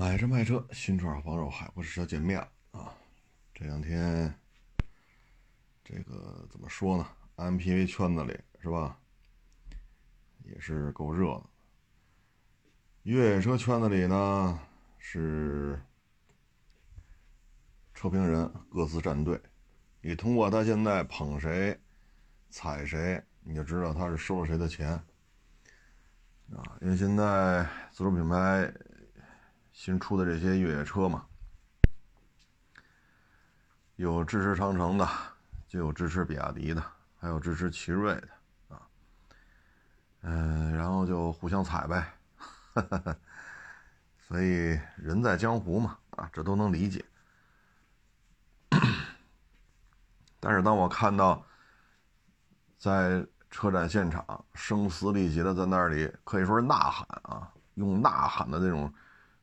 买车卖车，新车好帮手，海阔试车见面啊！这两天，这个怎么说呢？MPV 圈子里是吧，也是够热的。越野车圈子里呢，是车评人各自站队。你通过他现在捧谁、踩谁，你就知道他是收了谁的钱啊！因为现在自主品牌。新出的这些越野车嘛，有支持长城的，就有支持比亚迪的，还有支持奇瑞的啊。嗯，然后就互相踩呗。所以人在江湖嘛，啊，这都能理解。但是当我看到在车展现场声嘶力竭的在那里，可以说是呐喊啊，用呐喊的那种。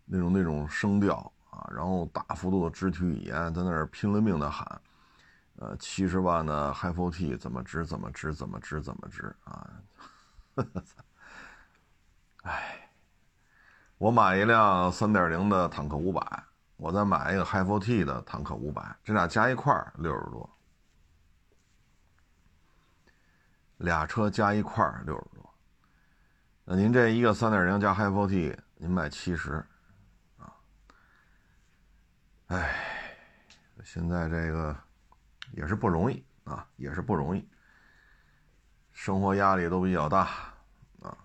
那种那种声调啊，然后大幅度的肢体语言，在那儿拼了命的喊，呃，七十万的 Hi4T 怎么值怎么值怎么值怎么值啊！哎，我买一辆三点零的坦克五百，我再买一个 Hi4T 的坦克五百，这俩加一块六十多，俩车加一块六十多，那您这一个三点零加 Hi4T，您卖七十。哎，现在这个也是不容易啊，也是不容易，生活压力都比较大啊。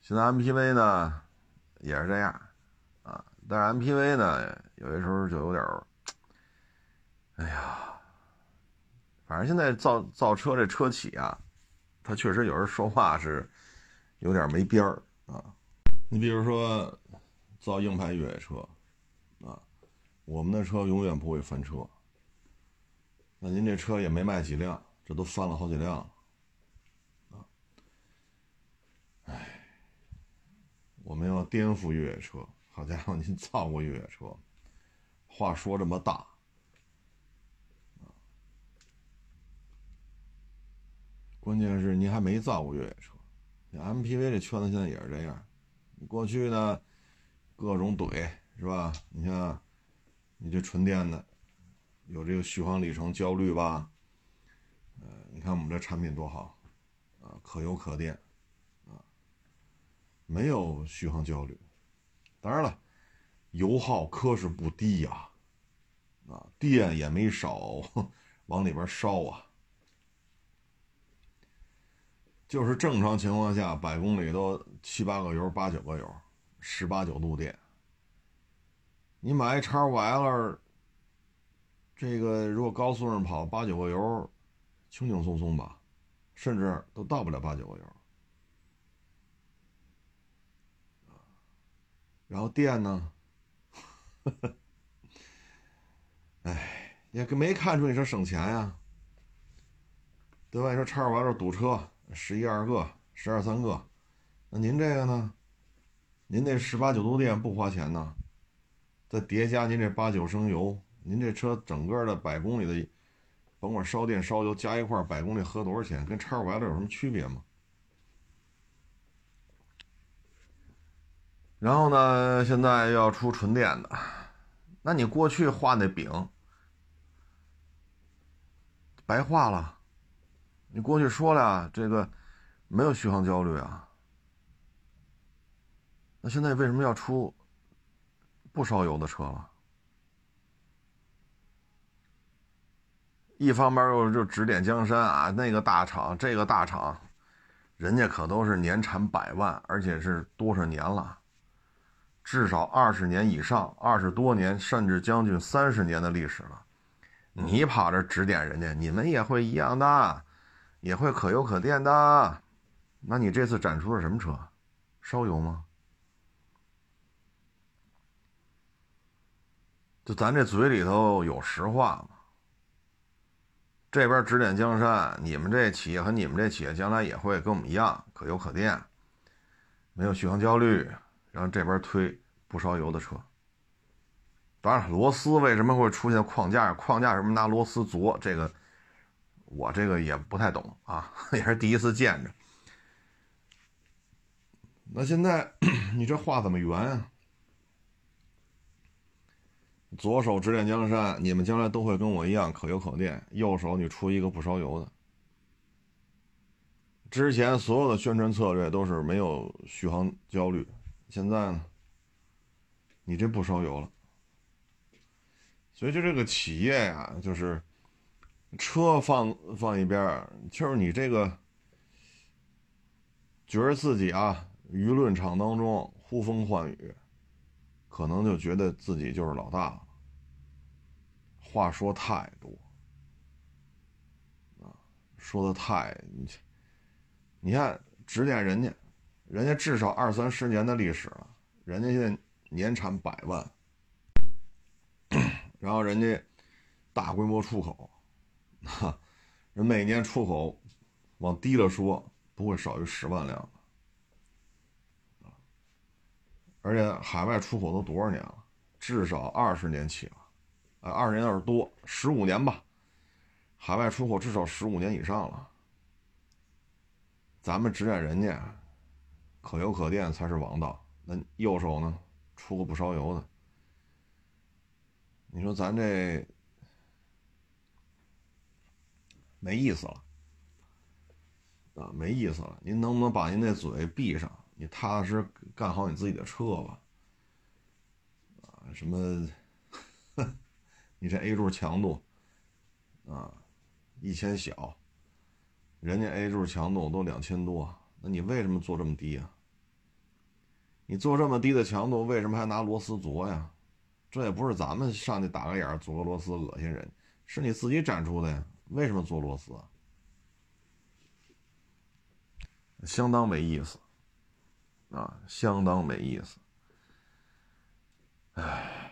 现在 MPV 呢也是这样啊，但是 MPV 呢有些时候就有点儿哎呀，反正现在造造车这车企啊，他确实有人说话是有点没边儿啊。你比如说。造硬派越野车，啊，我们的车永远不会翻车。那您这车也没卖几辆，这都翻了好几辆了，啊，哎，我们要颠覆越野车。好家伙，您造过越野车？话说这么大，关键是您还没造过越野车。MPV 这圈子现在也是这样，过去呢。各种怼是吧？你看，你这纯电的，有这个续航里程焦虑吧？呃，你看我们这产品多好，啊，可油可电，啊，没有续航焦虑。当然了，油耗可是不低呀，啊，电也没少往里边烧啊。就是正常情况下，百公里都七八个油，八九个油。十八九度电，你买一叉五 L，这个如果高速上跑八九个油，轻轻松松吧，甚至都到不了八九个油。然后电呢？哎，也没看出你说省钱呀，对吧？你说叉五 L 堵车，十一二个，十二三个，那您这个呢？您那十八九度电不花钱呢，再叠加您这八九升油，您这车整个的百公里的，甭管烧电烧油加一块，百公里合多少钱？跟叉五 L 有什么区别吗？然后呢，现在要出纯电的，那你过去画那饼白画了，你过去说了这个没有续航焦虑啊。那现在为什么要出不烧油的车了？一方面又就指点江山啊，那个大厂，这个大厂，人家可都是年产百万，而且是多少年了，至少二十年以上，二十多年，甚至将近三十年的历史了。你跑这指点人家，你们也会一样的，也会可油可电的。那你这次展出了什么车？烧油吗？就咱这嘴里头有实话吗？这边指点江山，你们这企业和你们这企业将来也会跟我们一样可油可电，没有续航焦虑，然后这边推不烧油的车。当然，螺丝为什么会出现框架？框架什么拿螺丝做？这个我这个也不太懂啊，也是第一次见着。那现在 你这话怎么圆啊？左手指点江山，你们将来都会跟我一样可油可电；右手你出一个不烧油的。之前所有的宣传策略都是没有续航焦虑，现在呢，你这不烧油了。所以就这个企业呀，就是车放放一边就是你这个觉得自己啊，舆论场当中呼风唤雨。可能就觉得自己就是老大了，话说太多，啊，说的太你，你看指点人家，人家至少二三十年的历史了，人家现在年产百万，然后人家大规模出口，哈，人每年出口往低了说不会少于十万辆。而且海外出口都多少年了？至少二十年起了，啊，二十年要是多，十五年吧。海外出口至少十五年以上了。咱们指点人家，可油可电才是王道。那右手呢，出个不烧油的。你说咱这没意思了，啊，没意思了。您能不能把您那嘴闭上？你踏踏实干好你自己的车吧，啊，什么？你这 A 柱强度啊，一千小，人家 A 柱强度都两千多，那你为什么做这么低啊？你做这么低的强度，为什么还拿螺丝琢呀？这也不是咱们上去打个眼儿做个螺丝恶心人，是你自己展出的呀？为什么做螺丝？相当没意思。啊，相当没意思。唉，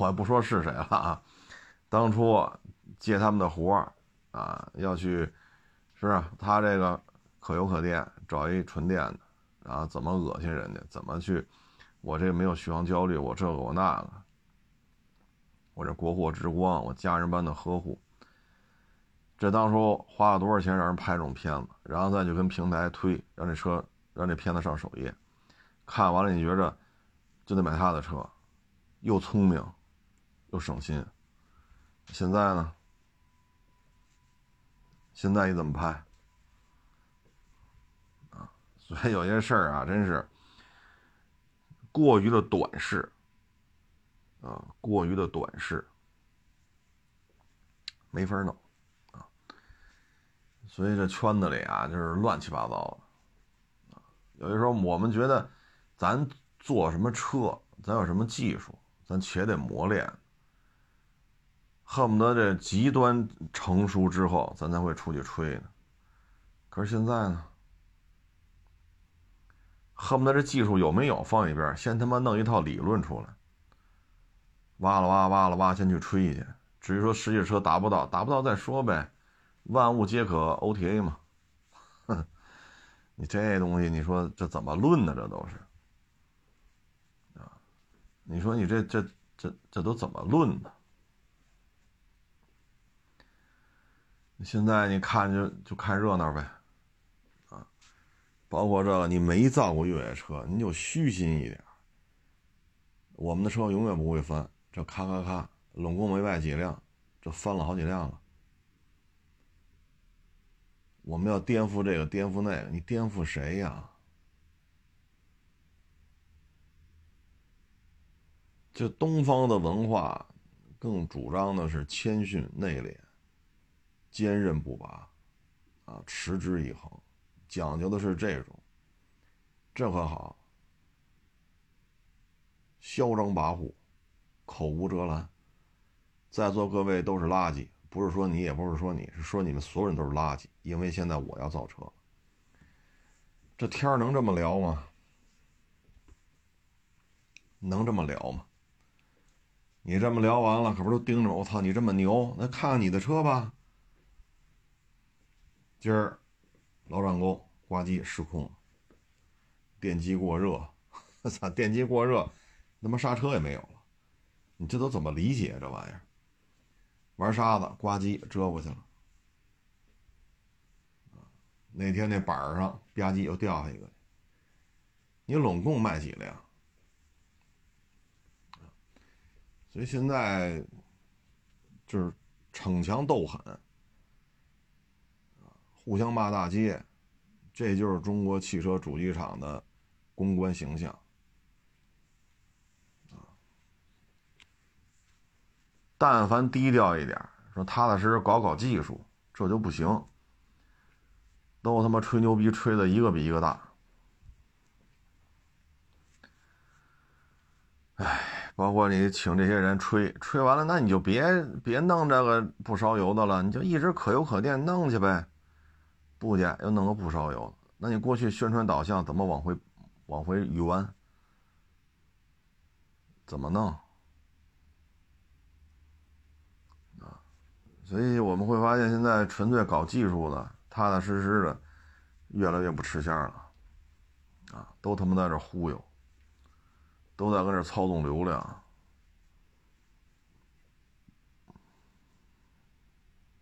我也不说是谁了啊。当初接他们的活儿啊，要去，是啊，他这个可油可电，找一纯电的，然后怎么恶心人家？怎么去？我这没有续航焦虑，我这个我那个，我这国货之光，我家人般的呵护。这当初花了多少钱让人拍这种片子，然后再去跟平台推，让这车。让这片子上首页，看完了你觉着就得买他的车，又聪明又省心。现在呢？现在你怎么拍？啊，所以有些事儿啊，真是过于的短视啊，过于的短视，没法弄啊。所以这圈子里啊，就是乱七八糟的。有些时候我们觉得，咱做什么车，咱有什么技术，咱且得磨练，恨不得这极端成熟之后，咱才会出去吹呢。可是现在呢，恨不得这技术有没有放一边，先他妈弄一套理论出来，挖了挖，挖了挖，先去吹去。至于说实际车达不到，达不到再说呗，万物皆可 OTA 嘛。哼你这东西，你说这怎么论呢？这都是啊！你说你这这这这都怎么论呢？现在你看就就看热闹呗，啊！包括这个你没造过越野车，你就虚心一点。我们的车永远不会翻，这咔咔咔，拢共没卖几辆，这翻了好几辆了。我们要颠覆这个，颠覆那个，你颠覆谁呀？就东方的文化，更主张的是谦逊内敛、坚韧不拔，啊，持之以恒，讲究的是这种。这可好，嚣张跋扈，口无遮拦，在座各位都是垃圾。不是说你，也不是说你，是说你们所有人都是垃圾。因为现在我要造车，这天能这么聊吗？能这么聊吗？你这么聊完了，可不都盯着我？操，你这么牛，那看看你的车吧。今儿老长沟挂机失控，电机过热，我操，电机过热，他妈刹车也没有了。你这都怎么理解这玩意儿？玩沙子，呱唧折过去了。那天那板上吧唧又掉下一个，你拢共卖几辆？所以现在就是逞强斗狠，互相骂大街，这就是中国汽车主机厂的公关形象。但凡低调一点，说踏踏实实搞搞技术，这就不行。都他妈吹牛逼，吹的一个比一个大。哎，包括你请这些人吹，吹完了，那你就别别弄这个不烧油的了，你就一直可油可电弄去呗。不去，又弄个不烧油，那你过去宣传导向怎么往回往回圆？怎么弄？啊，所以我们会发现，现在纯粹搞技术的。踏踏实实的，越来越不吃香了，啊，都他妈在这忽悠，都在跟这操纵流量。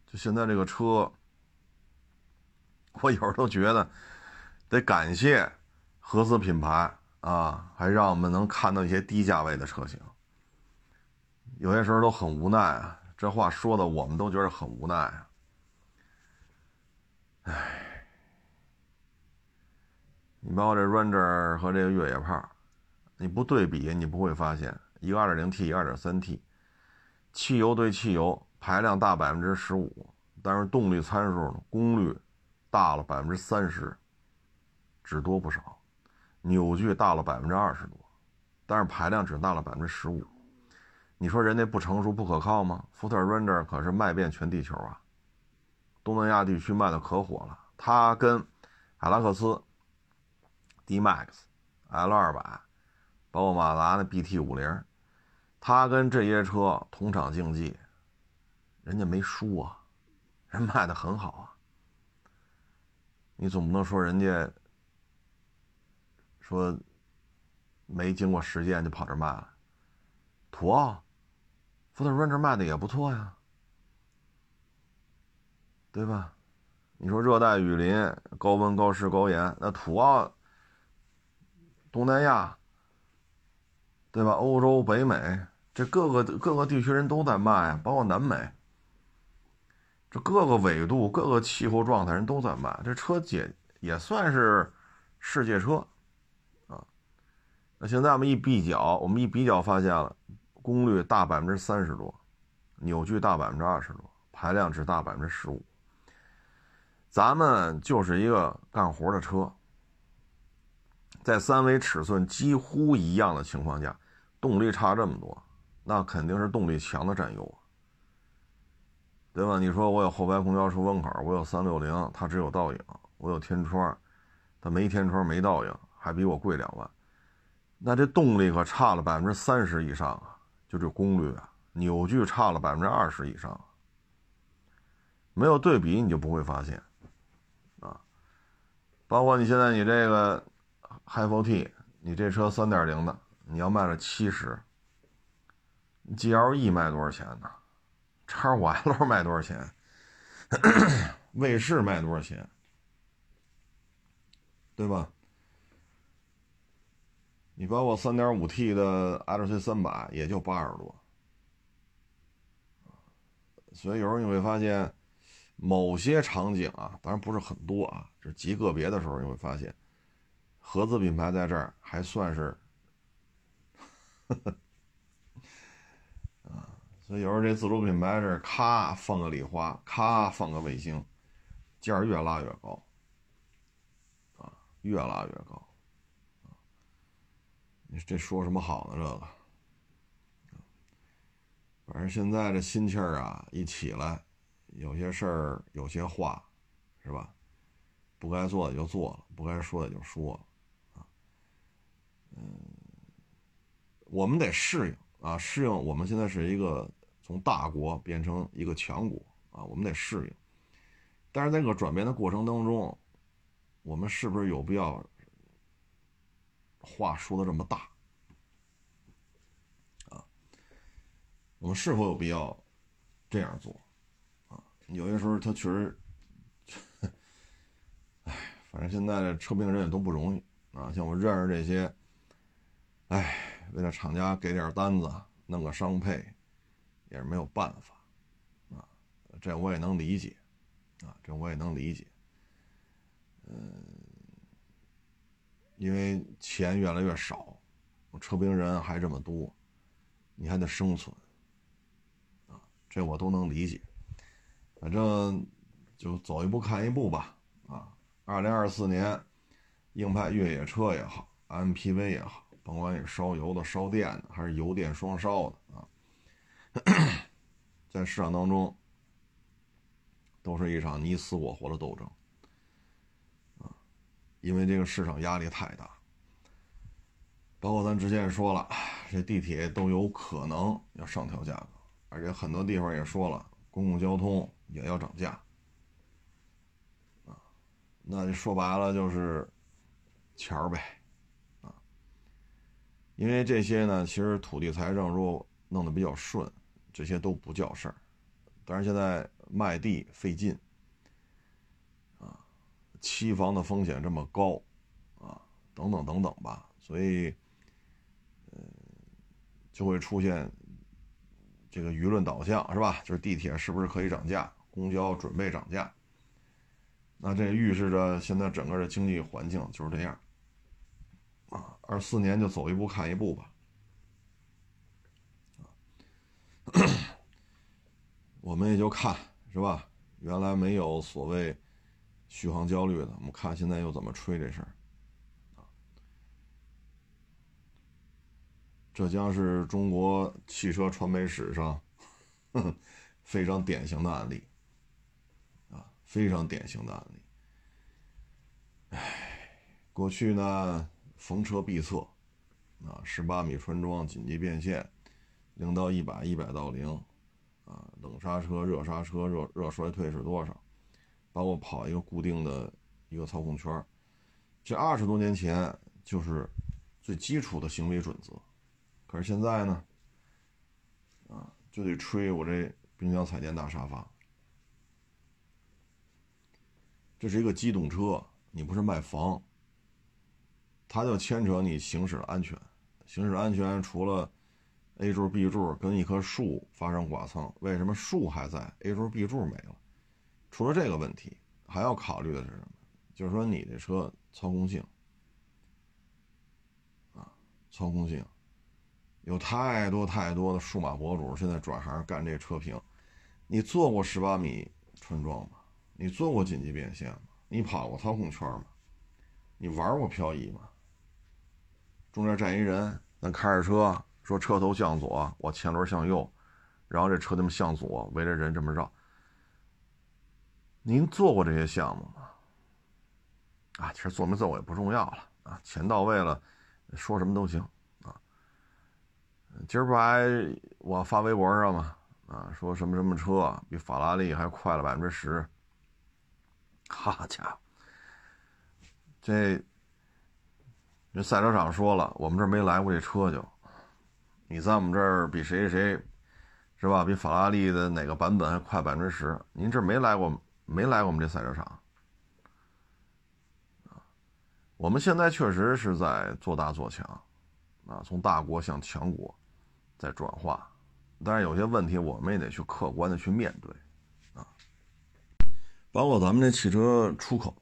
就现在这个车，我有时候都觉得得感谢合资品牌啊，还让我们能看到一些低价位的车型。有些时候都很无奈啊，这话说的我们都觉得很无奈啊。唉，你包括这 Ranger 和这个越野炮，你不对比，你不会发现一个 2.0T，一个 2.3T，汽油对汽油排量大百分之十五，但是动力参数呢，功率大了百分之三十，只多不少，扭矩大了百分之二十多，但是排量只大了百分之十五，你说人家不成熟不可靠吗？福特 Ranger 可是卖遍全地球啊！东南亚地区卖的可火了，它跟海拉克斯、D Max、L 二百，包括马达的 BT 五零，它跟这些车同场竞技，人家没输啊，人卖的很好啊。你总不能说人家说没经过实践就跑这卖了。土澳福特 Ranger 卖的也不错呀。对吧？你说热带雨林、高温、高湿、高盐，那土澳、东南亚，对吧？欧洲、北美，这各个各个地区人都在卖啊，包括南美，这各个纬度、各个气候状态人都在卖，这车也也算是世界车啊。那现在我们一比较，我们一比较发现了，功率大百分之三十多，扭矩大百分之二十多，排量只大百分之十五。咱们就是一个干活的车，在三维尺寸几乎一样的情况下，动力差这么多，那肯定是动力强的占优啊，对吧？你说我有后排空调出风口，我有三六零，它只有倒影；我有天窗，它没天窗没倒影，还比我贵两万，那这动力可差了百分之三十以上啊！就这功率啊，扭矩差了百分之二十以上，没有对比你就不会发现啊。包括你现在你这个 Hi4T，你这车三点零的，你要卖了七十，GLE 卖多少钱呢？叉五 L 卖多少钱？卫士卖多少钱？对吧？你包括三点五 T 的 LC 三百也就八十多，所以有时候你会发现。某些场景啊，当然不是很多啊，是极个别的时候，你会发现，合资品牌在这儿还算是，啊，所以有时候这自主品牌这咔放个礼花，咔放个卫星，价越拉越高，啊，越拉越高，啊，你这说什么好呢？这个，反正现在这心气儿啊一起来。有些事儿，有些话，是吧？不该做的就做了，不该说的就说了，啊，嗯，我们得适应啊，适应我们现在是一个从大国变成一个强国啊，我们得适应。但是在这个转变的过程当中，我们是不是有必要话说的这么大？啊，我们是否有必要这样做啊？有些时候他确实，哎，反正现在的车评人也都不容易啊，像我认识这些，哎，为了厂家给点单子，弄个商配，也是没有办法，啊，这我也能理解，啊，这我也能理解，嗯，因为钱越来越少，车兵人还这么多，你还得生存，啊，这我都能理解，反正就走一步看一步吧，啊，二零二四年。硬派越野车也好，MPV 也好，甭管是烧油的、烧电的，还是油电双烧的，在市场当中都是一场你死我活的斗争啊，因为这个市场压力太大。包括咱之前也说了，这地铁都有可能要上调价格，而且很多地方也说了，公共交通也要涨价啊，那说白了就是。钱呗，啊，因为这些呢，其实土地财政如果弄得比较顺，这些都不叫事儿。但是现在卖地费劲，啊，期房的风险这么高，啊，等等等等吧，所以，呃，就会出现这个舆论导向是吧？就是地铁是不是可以涨价？公交准备涨价，那这预示着现在整个的经济环境就是这样。啊，二四年就走一步看一步吧。我们也就看是吧？原来没有所谓续航焦虑的，我们看现在又怎么吹这事儿。这将是中国汽车传媒史上 非常典型的案例啊，非常典型的案例。唉，过去呢？逢车必测，啊，十八米穿桩紧急变线，零到一百，一百到零，啊，冷刹车、热刹车、热热衰退是多少？包括跑一个固定的一个操控圈，这二十多年前就是最基础的行为准则。可是现在呢，啊，就得吹我这冰箱、彩电、大沙发。这是一个机动车，你不是卖房。它就牵扯你行驶的安全，行驶安全除了 A 柱、B 柱跟一棵树发生剐蹭，为什么树还在，A 柱、B 柱没了？除了这个问题，还要考虑的是什么？就是说你的车操控性啊，操控性，有太多太多的数码博主现在转行干这车评。你做过十八米穿桩吗？你做过紧急变线吗？你跑过操控圈吗？你玩过漂移吗？中间站一人，咱开着车说车头向左，我前轮向右，然后这车这么向左围着人这么绕。您做过这些项目吗？啊，其实做没做过也不重要了啊，钱到位了，说什么都行啊。今儿不还我发微博上吗？啊，说什么什么车比法拉利还快了百分之十。好家伙，这。这赛车场说了，我们这没来过这车就，你在我们这儿比谁谁谁，是吧？比法拉利的哪个版本还快百分之十？您这没来过，没来过我们这赛车场我们现在确实是在做大做强，啊，从大国向强国在转化，但是有些问题我们也得去客观的去面对，啊，包括咱们这汽车出口，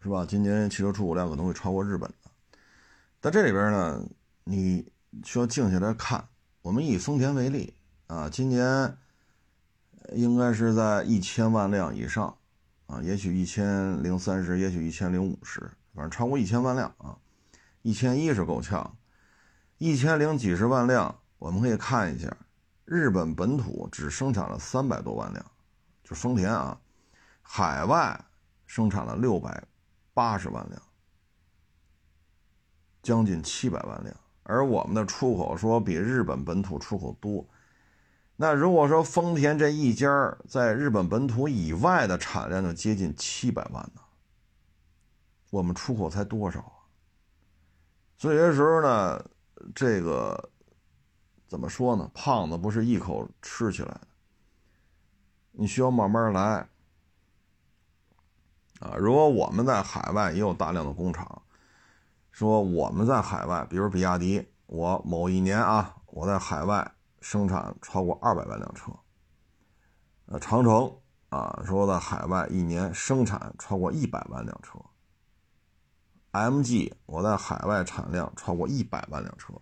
是吧？今年汽车出口量可能会超过日本的。在这里边呢，你需要静下来看。我们以丰田为例啊，今年应该是在一千万辆以上啊，也许一千零三十，也许一千零五十，反正超过一千万辆啊。一千一是够呛，一千零几十万辆，我们可以看一下，日本本土只生产了三百多万辆，就丰田啊，海外生产了六百八十万辆。将近七百万辆，而我们的出口说比日本本土出口多。那如果说丰田这一家在日本本土以外的产量就接近七百万呢，我们出口才多少啊？所以有些时候呢，这个怎么说呢？胖子不是一口吃起来的，你需要慢慢来啊。如果我们在海外也有大量的工厂。说我们在海外，比如比亚迪，我某一年啊，我在海外生产超过二百万辆车。呃，长城啊，说在海外一年生产超过一百万辆车。MG，我在海外产量超过一百万辆车。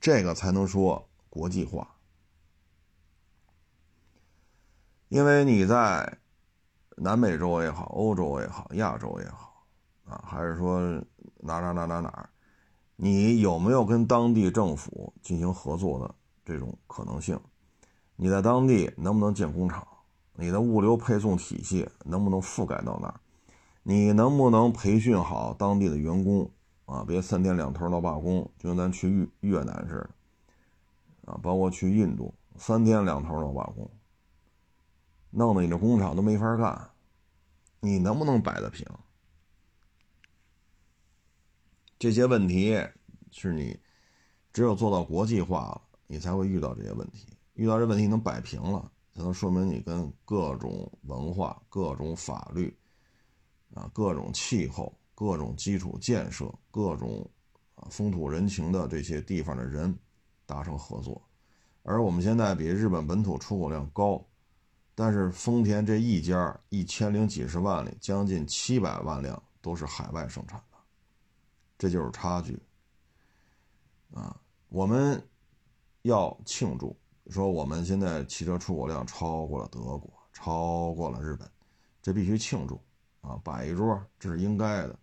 这个才能说国际化，因为你在南美洲也好，欧洲也好，亚洲也好，啊，还是说哪哪哪哪哪，你有没有跟当地政府进行合作的这种可能性？你在当地能不能建工厂？你的物流配送体系能不能覆盖到那儿？你能不能培训好当地的员工？啊，别三天两头闹罢工，就跟咱去越越南似的，啊，包括去印度，三天两头闹罢工，弄得你这工厂都没法干，你能不能摆得平？这些问题是你只有做到国际化了，你才会遇到这些问题。遇到这问题能摆平了，才能说明你跟各种文化、各种法律啊、各种气候。各种基础建设、各种啊风土人情的这些地方的人达成合作，而我们现在比日本本土出口量高，但是丰田这一家一千零几十万里，将近七百万辆都是海外生产，这就是差距啊！我们要庆祝，说我们现在汽车出口量超过了德国，超过了日本，这必须庆祝啊！摆一桌，这是应该的。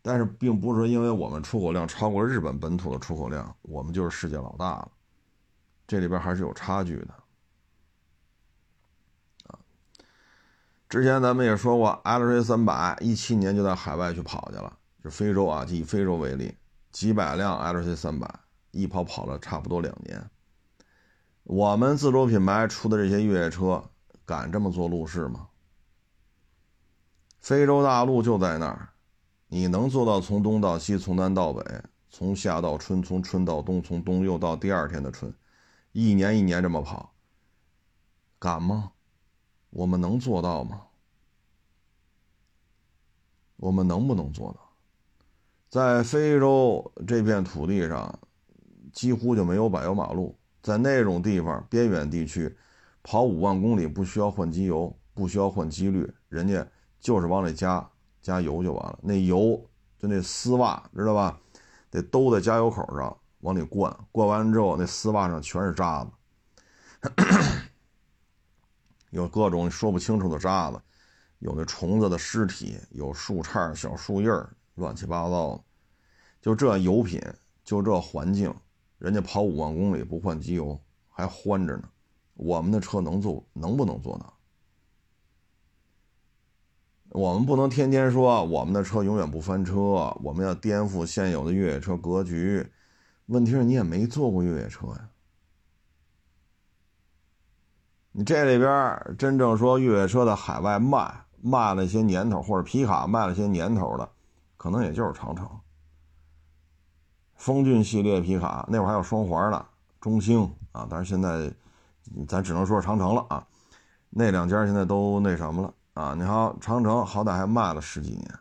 但是，并不是说因为我们出口量超过日本本土的出口量，我们就是世界老大了。这里边还是有差距的。啊，之前咱们也说过，LC 三百一七年就在海外去跑去了，非洲啊，就以非洲为例，几百辆 LC 三百一跑跑了差不多两年。我们自主品牌出的这些越野车，敢这么做路试吗？非洲大陆就在那儿。你能做到从东到西，从南到北，从夏到春，从春到冬，从冬又到第二天的春，一年一年这么跑，敢吗？我们能做到吗？我们能不能做到？在非洲这片土地上，几乎就没有柏油马路，在那种地方边远地区，跑五万公里不需要换机油，不需要换机滤，人家就是往里加。加油就完了，那油就那丝袜，知道吧？得兜在加油口上往里灌，灌完之后那丝袜上全是渣子，有各种说不清楚的渣子，有那虫子的尸体，有树杈、小树叶乱七八糟。就这油品，就这环境，人家跑五万公里不换机油还欢着呢。我们的车能做，能不能做到？我们不能天天说我们的车永远不翻车，我们要颠覆现有的越野车格局。问题是你也没坐过越野车呀。你这里边真正说越野车的海外卖卖了些年头，或者皮卡卖了些年头的，可能也就是长城、风骏系列皮卡，那会儿还有双环呢，中兴啊，但是现在咱只能说是长城了啊。那两家现在都那什么了。啊，你好，长城好歹还卖了十几年，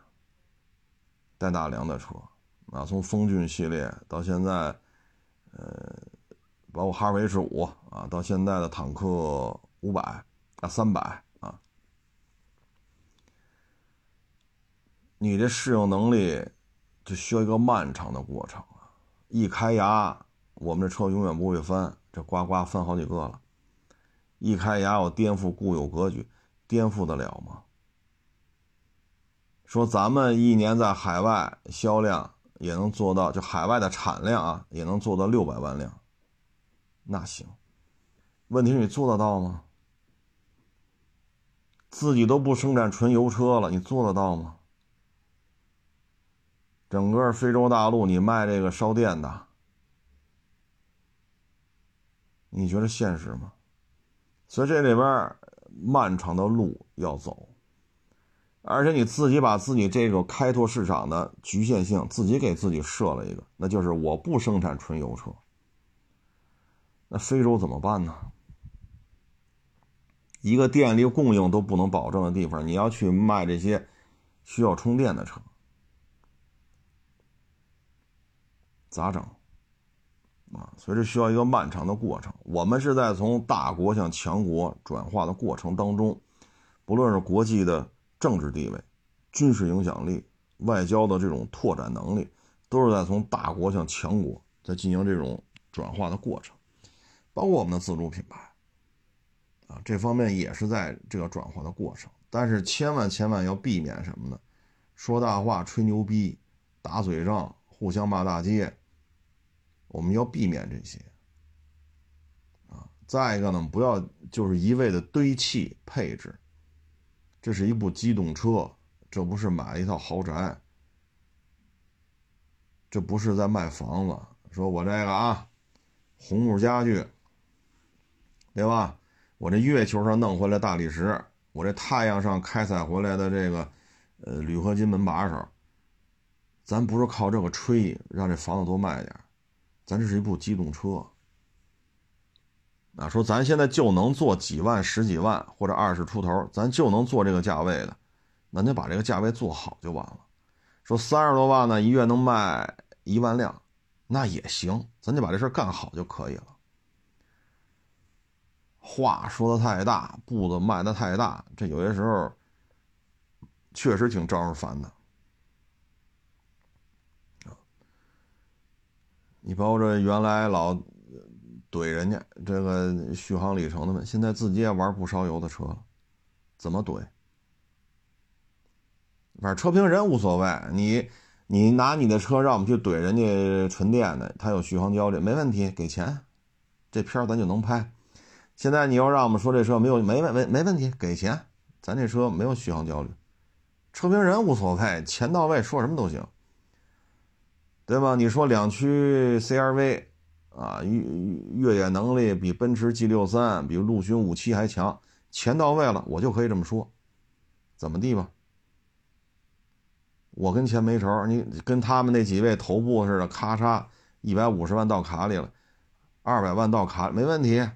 带大梁的车，啊，从风骏系列到现在，呃，包括哈弗 H 五啊，到现在的坦克五百啊三百啊，你这适应能力就需要一个漫长的过程啊！一开牙，我们这车永远不会翻，这呱呱翻好几个了，一开牙我颠覆固有格局。颠覆得了吗？说咱们一年在海外销量也能做到，就海外的产量啊，也能做到六百万辆，那行。问题是你做得到吗？自己都不生产纯油车了，你做得到吗？整个非洲大陆你卖这个烧电的，你觉得现实吗？所以这里边。漫长的路要走，而且你自己把自己这个开拓市场的局限性自己给自己设了一个，那就是我不生产纯油车。那非洲怎么办呢？一个电力供应都不能保证的地方，你要去卖这些需要充电的车，咋整？啊，所以这需要一个漫长的过程。我们是在从大国向强国转化的过程当中，不论是国际的政治地位、军事影响力、外交的这种拓展能力，都是在从大国向强国在进行这种转化的过程。包括我们的自主品牌，啊，这方面也是在这个转化的过程。但是千万千万要避免什么呢？说大话、吹牛逼、打嘴仗、互相骂大街。我们要避免这些，啊，再一个呢，不要就是一味的堆砌配置。这是一部机动车，这不是买了一套豪宅，这不是在卖房子。说我这个啊，红木家具，对吧？我这月球上弄回来大理石，我这太阳上开采回来的这个，呃，铝合金门把手，咱不是靠这个吹让这房子多卖点。咱这是一部机动车，啊，说咱现在就能做几万、十几万或者二十出头，咱就能做这个价位的，那就把这个价位做好就完了。说三十多万呢，一月能卖一万辆，那也行，咱就把这事干好就可以了。话说的太大，步子迈的太大，这有些时候确实挺招人烦的。你包括这原来老怼人家这个续航里程的们，现在自己也玩不烧油的车了，怎么怼？反正车评人无所谓，你你拿你的车让我们去怼人家纯电的，他有续航焦虑，没问题，给钱，这片咱就能拍。现在你要让我们说这车没有没问没没问题，给钱，咱这车没有续航焦虑，车评人无所谓，钱到位，说什么都行。对吧？你说两驱 CRV，啊，越越野能力比奔驰 G 六三、比陆巡五七还强，钱到位了，我就可以这么说，怎么地吧？我跟钱没仇，你跟他们那几位头部似的，咔嚓，一百五十万到卡里了，二百万到卡没问题，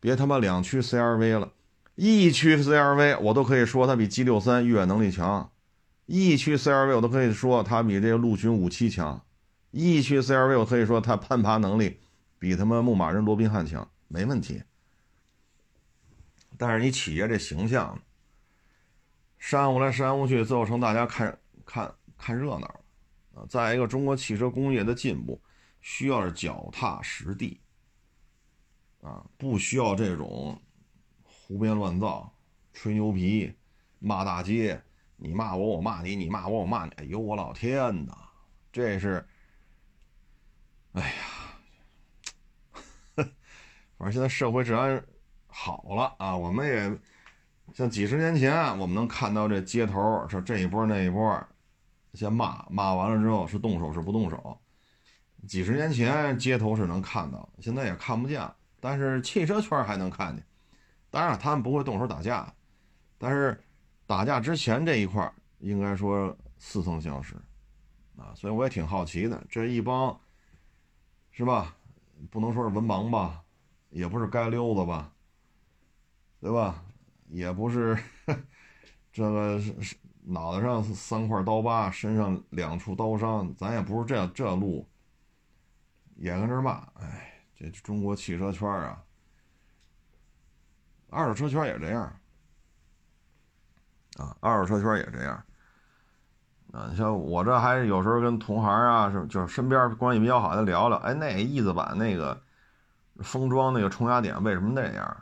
别他妈两驱 CRV 了，一驱 CRV 我都可以说它比 G 六三越野能力强。E 驱 CRV 我都可以说它比这个陆巡五七强，，e 驱 CRV 我可以说它攀爬能力比他妈牧马人罗宾汉强，没问题。但是你企业这形象，煽乎来煽乎去，最后成大家看看看热闹啊！再一个，中国汽车工业的进步需要脚踏实地啊，不需要这种胡编乱造、吹牛皮、骂大街。你骂我，我骂你；你骂我，我骂你。哎呦，我老天哪！这是，哎呀，反正现在社会治安好了啊。我们也像几十年前，我们能看到这街头是这一波那一波，先骂骂完了之后是动手是不动手。几十年前街头是能看到，现在也看不见。但是汽车圈还能看见。当然，他们不会动手打架，但是。打架之前这一块应该说似曾相识，啊，所以我也挺好奇的。这一帮，是吧？不能说是文盲吧，也不是街溜子吧，对吧？也不是这个是脑袋上三块刀疤，身上两处刀伤，咱也不是这这路，也跟这骂。哎，这中国汽车圈啊，二手车圈也这样。啊，二手车圈也这样。啊，你像我这还有时候跟同行啊，是就是身边关系比较好的聊聊。哎，那翼子板那个封装那个冲压点为什么那样？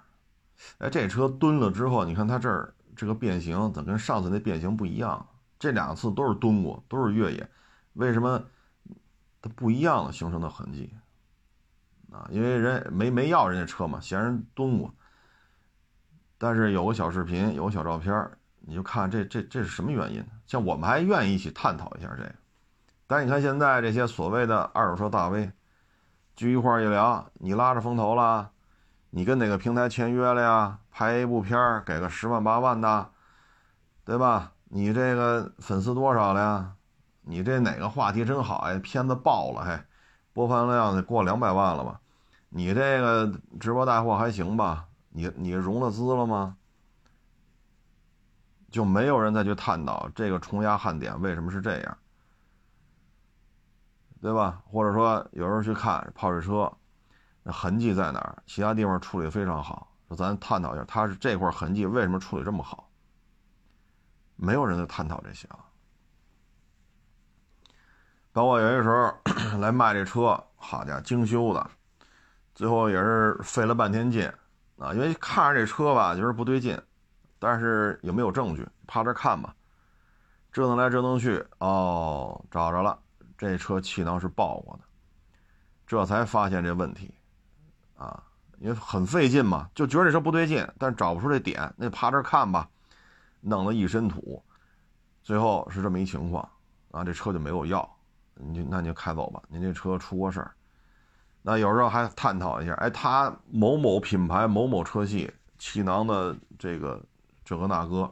哎，这车蹲了之后，你看它这儿这个变形怎跟上次那变形不一样？这两次都是蹲过，都是越野，为什么它不一样了？形成的痕迹啊，因为人没没要人家车嘛，嫌人蹲过。但是有个小视频，有个小照片。你就看这这这是什么原因？像我们还愿意一起探讨一下这个，但你看现在这些所谓的二手车大 V，聚一块一聊，你拉着风投了，你跟哪个平台签约了呀？拍一部片儿给个十万八万的，对吧？你这个粉丝多少了呀？你这哪个话题真好呀？片子爆了还，播放量得过两百万了吧？你这个直播带货还行吧？你你融了资了吗？就没有人再去探讨这个冲压焊点为什么是这样，对吧？或者说有人去看泡水车，那痕迹在哪儿？其他地方处理非常好，说咱探讨一下，他是这块痕迹为什么处理这么好？没有人在探讨这些啊。包括有些时候 来卖这车，好家伙，精修的，最后也是费了半天劲啊，因为看着这车吧，觉得不对劲，但是也没有证据？趴这看吧，折腾来折腾去，哦，找着了，这车气囊是爆过的，这才发现这问题，啊，因为很费劲嘛，就觉得这车不对劲，但找不出这点，那趴这看吧，弄了一身土，最后是这么一情况，啊，这车就没有要。你就那你就开走吧，您这车出过事儿。那有时候还探讨一下，哎，他某某品牌某某车系气囊的这个这个那个，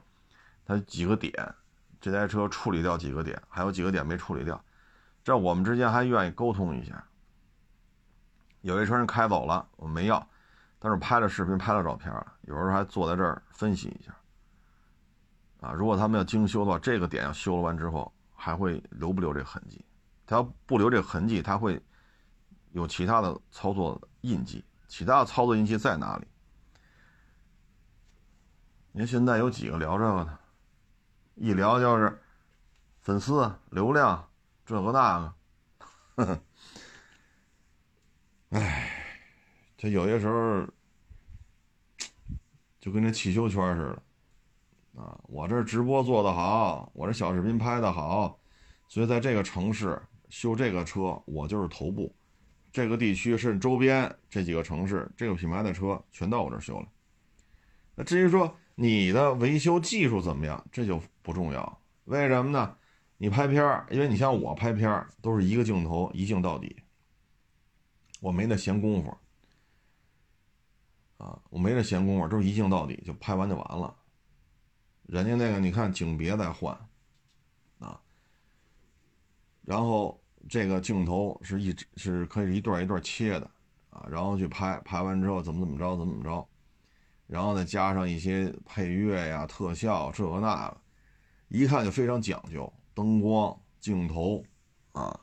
它几个点，这台车处理掉几个点，还有几个点没处理掉，这我们之间还愿意沟通一下。有一车人开走了，我没要，但是拍了视频，拍了照片了，有时候还坐在这儿分析一下。啊，如果他们要精修的话，这个点要修了完之后，还会留不留这痕迹？他要不留这个痕迹，他会有其他的操作印记。其他的操作印记在哪里？您现在有几个聊这个的？一聊就是粉丝、流量，这个那个。哎，这有些时候就跟这汽修圈似的啊！我这直播做的好，我这小视频拍的好，所以在这个城市。修这个车，我就是头部，这个地区甚至周边这几个城市，这个品牌的车全到我这修了。那至于说你的维修技术怎么样，这就不重要。为什么呢？你拍片儿，因为你像我拍片儿，都是一个镜头一镜到底，我没那闲工夫啊，我没那闲工夫，都是一镜到底就拍完就完了。人家那个你看景别在换啊，然后。这个镜头是一是可以一段一段切的啊，然后去拍，拍完之后怎么怎么着，怎么怎么着，然后再加上一些配乐呀、特效这个那个，一看就非常讲究，灯光、镜头啊、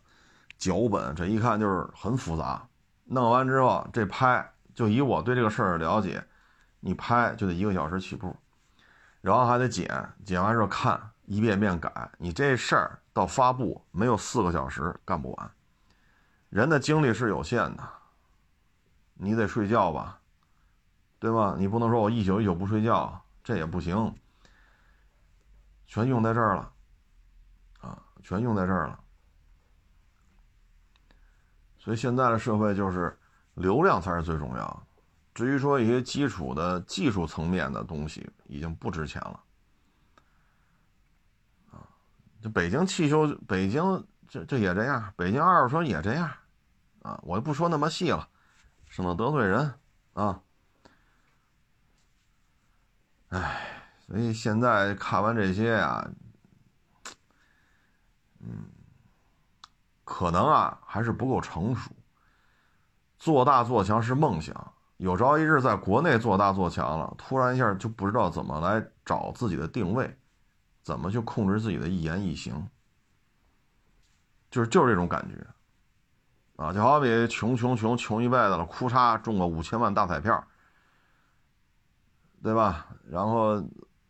脚本，这一看就是很复杂。弄完之后，这拍就以我对这个事儿了解，你拍就得一个小时起步，然后还得剪，剪完之后看。一遍遍改，你这事儿到发布没有四个小时干不完。人的精力是有限的，你得睡觉吧，对吧？你不能说我一宿一宿不睡觉，这也不行。全用在这儿了，啊，全用在这儿了。所以现在的社会就是流量才是最重要，至于说一些基础的技术层面的东西已经不值钱了。就北京汽修，北京这这也这样，北京二手车也这样，啊，我就不说那么细了，省得得罪人啊。哎，所以现在看完这些呀，嗯，可能啊还是不够成熟。做大做强是梦想，有朝一日在国内做大做强了，突然一下就不知道怎么来找自己的定位。怎么去控制自己的一言一行？就是就是这种感觉，啊，就好比穷穷穷穷一辈子了，哭嚓中个五千万大彩票，对吧？然后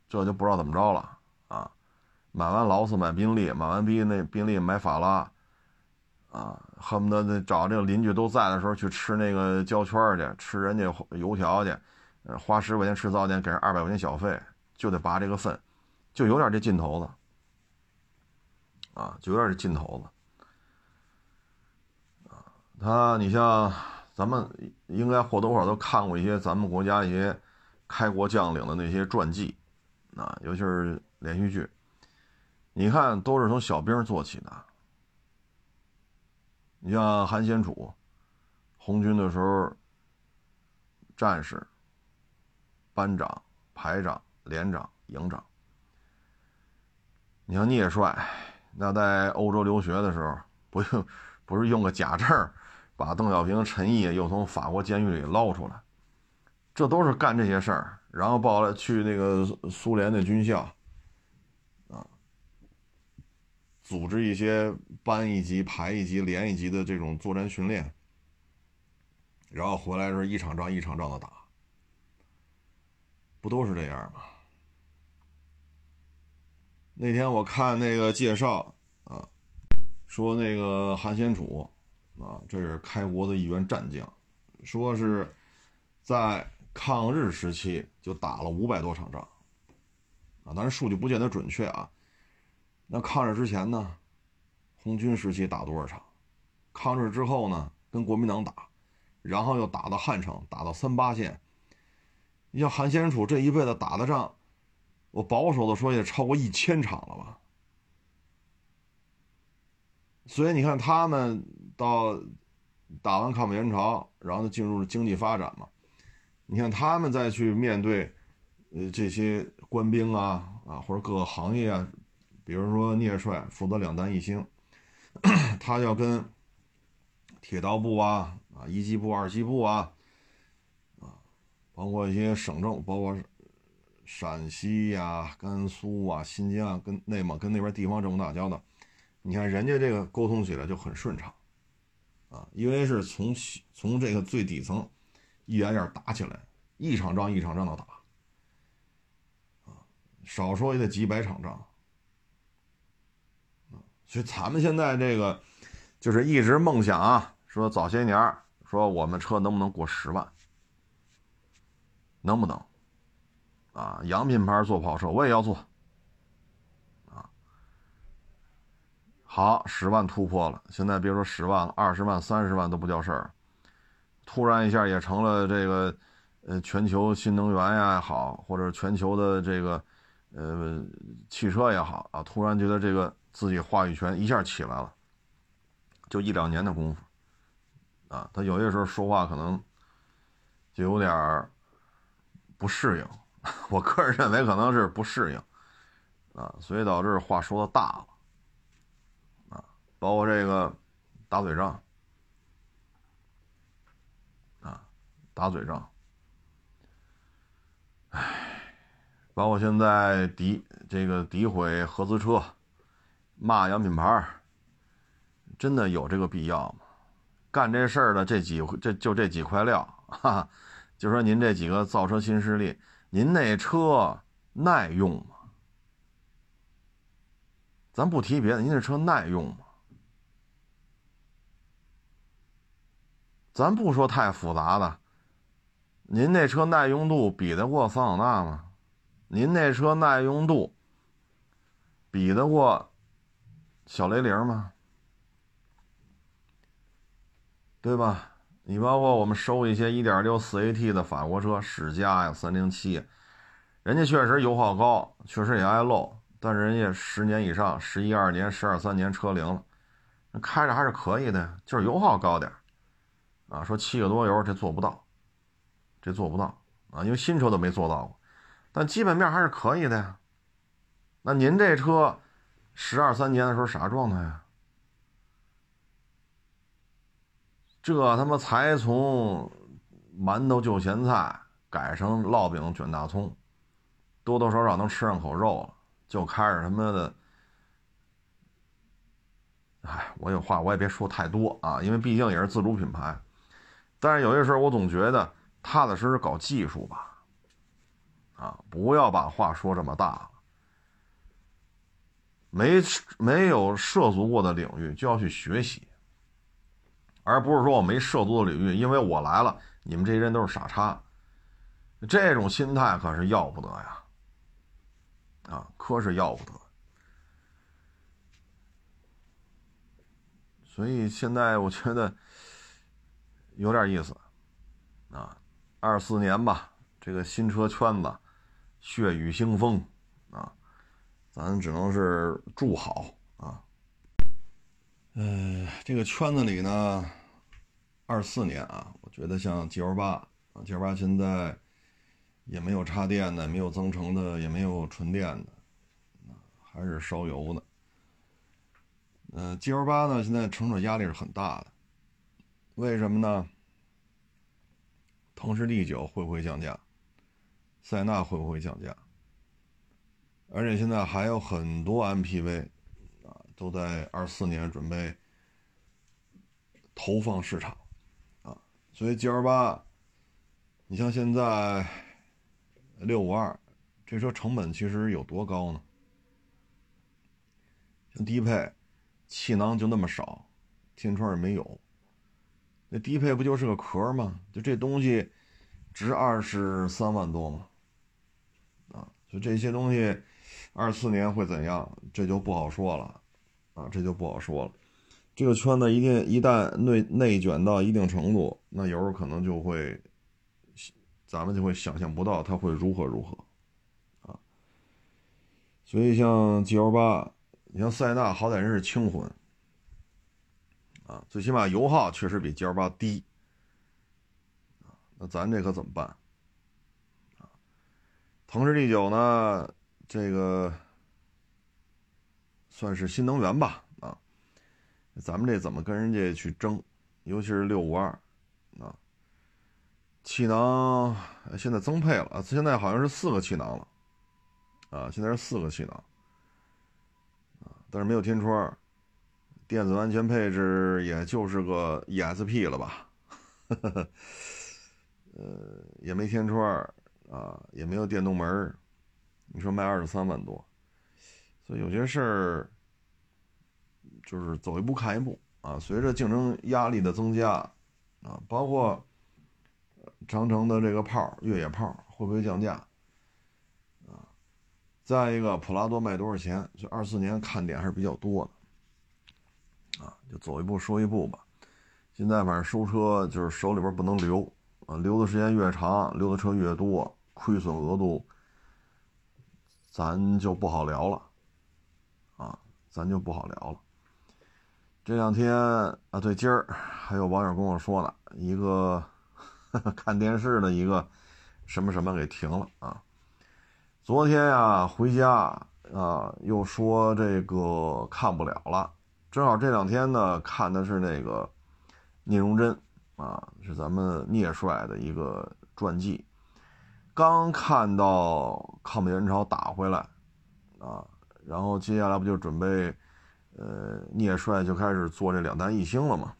这就不知道怎么着了啊！买完劳斯买宾利，买完宾那宾利买法拉，啊，恨不得找这个邻居都在的时候去吃那个焦圈去，吃人家油条去，花十块钱吃早点，给人二百块钱小费，就得拔这个分。就有点这劲头子，啊，就有点这劲头子，啊，他，你像咱们应该或多或少都看过一些咱们国家一些开国将领的那些传记，啊，尤其是连续剧，你看都是从小兵做起的。你像韩先楚，红军的时候，战士、班长、排长、连长、营长。你像聂帅，那在欧洲留学的时候，不用，不是用个假证，把邓小平、陈毅又从法国监狱里捞出来，这都是干这些事儿，然后报了去那个苏联的军校，啊，组织一些班一级、排一级、连一级的这种作战训练，然后回来是一场仗一场仗的打，不都是这样吗？那天我看那个介绍啊，说那个韩先楚啊，这是开国的一员战将，说是在抗日时期就打了五百多场仗啊，当然数据不见得准确啊。那抗日之前呢，红军时期打多少场？抗日之后呢，跟国民党打，然后又打到汉城，打到三八线。你像韩先楚这一辈子打的仗，我保守的说也超过一千场了吧。所以你看他们到打完抗美援朝，然后就进入了经济发展嘛。你看他们再去面对，呃这些官兵啊啊或者各个行业啊。比如说聂帅负责两弹一星，他要跟铁道部啊、啊一机部、二机部啊、啊，包括一些省政，包括陕西呀、甘肃啊、新疆啊、跟内蒙、跟那边地方政府打交道，你看人家这个沟通起来就很顺畅，啊，因为是从从这个最底层一点点打起来，一场仗一场仗的打，啊，少说也得几百场仗。所以咱们现在这个，就是一直梦想啊，说早些年说我们车能不能过十万，能不能？啊，洋品牌做跑车我也要做，啊，好，十万突破了，现在别说十万了，二十万、三十万都不叫事儿，突然一下也成了这个，呃，全球新能源呀也好，或者全球的这个，呃，汽车也好啊，突然觉得这个。自己话语权一下起来了，就一两年的功夫，啊，他有些时候说话可能就有点不适应，我个人认为可能是不适应，啊，所以导致话说的大了，啊，包括这个打嘴仗，啊，打嘴仗，唉，包括现在诋这个诋毁合资车。骂洋品牌，真的有这个必要吗？干这事儿的这几这就这几块料，哈，就说您这几个造车新势力，您那车耐用吗？咱不提别的，您这车耐用吗？咱不说太复杂的，您那车耐用度比得过桑塔纳吗？您那车耐用度比得过？小雷凌吗？对吧？你包括我们收一些1.6四 AT 的法国车，史嘉呀、三零七，人家确实油耗高，确实也爱漏，但是人家十年以上，十一二年、十二三年车龄了，开着还是可以的，就是油耗高点啊。说七个多油，这做不到，这做不到啊，因为新车都没做到过，但基本面还是可以的呀。那您这车？十二三年的时候啥状态呀？这他妈才从馒头就咸菜改成烙饼卷大葱，多多少少能吃上口肉了，就开始他妈的，哎，我有话我也别说太多啊，因为毕竟也是自主品牌。但是有些时候我总觉得踏踏实实搞技术吧，啊，不要把话说这么大。没没有涉足过的领域就要去学习，而不是说我没涉足的领域，因为我来了，你们这些人都是傻叉，这种心态可是要不得呀，啊，可是要不得。所以现在我觉得有点意思，啊，二四年吧，这个新车圈子血雨腥风啊。咱只能是祝好啊。呃，这个圈子里呢，二四年啊，我觉得像 G L 八啊，G L 八现在也没有插电的，没有增程的，也没有纯电的，还是烧油的。嗯，G L 八呢，现在乘车压力是很大的，为什么呢？腾势 D 九会不会降价？塞纳会不会降价？而且现在还有很多 MPV 啊，都在二四年准备投放市场啊，所以 G L 八，你像现在六五二这车成本其实有多高呢？像低配气囊就那么少，天窗也没有，那低配不就是个壳吗？就这东西值二十三万多吗？啊，就这些东西。二四年会怎样？这就不好说了，啊，这就不好说了。这个圈子一定一旦内内卷到一定程度，那有时候可能就会，咱们就会想象不到它会如何如何，啊。所以像 G L 八，你像塞纳，好歹人是轻混，啊，最起码油耗确实比 G L 八低，那咱这可怎么办？啊，腾势 D 九呢？这个算是新能源吧，啊，咱们这怎么跟人家去争？尤其是六五二，啊，气囊现在增配了，现在好像是四个气囊了，啊，现在是四个气囊，啊，但是没有天窗，电子安全配置也就是个 ESP 了吧，呃，也没天窗，啊，也没有电动门。你说卖二十三万多，所以有些事儿就是走一步看一步啊。随着竞争压力的增加啊，包括长城的这个炮越野炮会不会降价啊？再一个，普拉多卖多少钱？就二四年看点还是比较多的，就走一步说一步吧。现在反正收车就是手里边不能留啊，留的时间越长，留的车越多，亏损额度。咱就不好聊了，啊，咱就不好聊了。这两天啊，对，今儿还有网友跟我说呢，一个 看电视的一个什么什么给停了啊。昨天呀回家啊，又说这个看不了了。正好这两天呢看的是那个聂荣臻啊，是咱们聂帅的一个传记。刚看到抗美援朝打回来，啊，然后接下来不就准备，呃，聂帅就开始做这两弹一星了吗？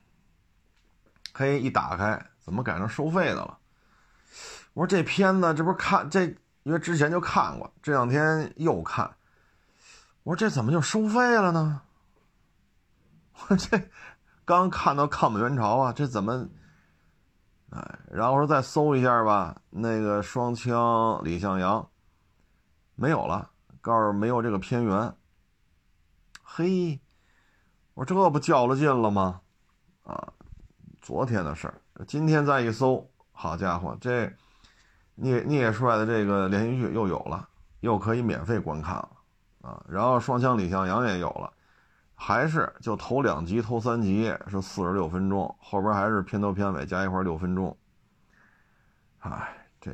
嘿，一打开，怎么改成收费的了？我说这片子这不是看这，因为之前就看过，这两天又看，我说这怎么就收费了呢？我 这刚看到抗美援朝啊，这怎么？哎，然后说再搜一下吧，那个双枪李向阳没有了，告诉没有这个片源。嘿，我这不较了劲了吗？啊，昨天的事儿，今天再一搜，好家伙，这聂聂帅的这个连续剧又有了，又可以免费观看了啊。然后双枪李向阳也有了。还是就头两集、头三集是四十六分钟，后边还是片头片尾加一块六分钟。哎，这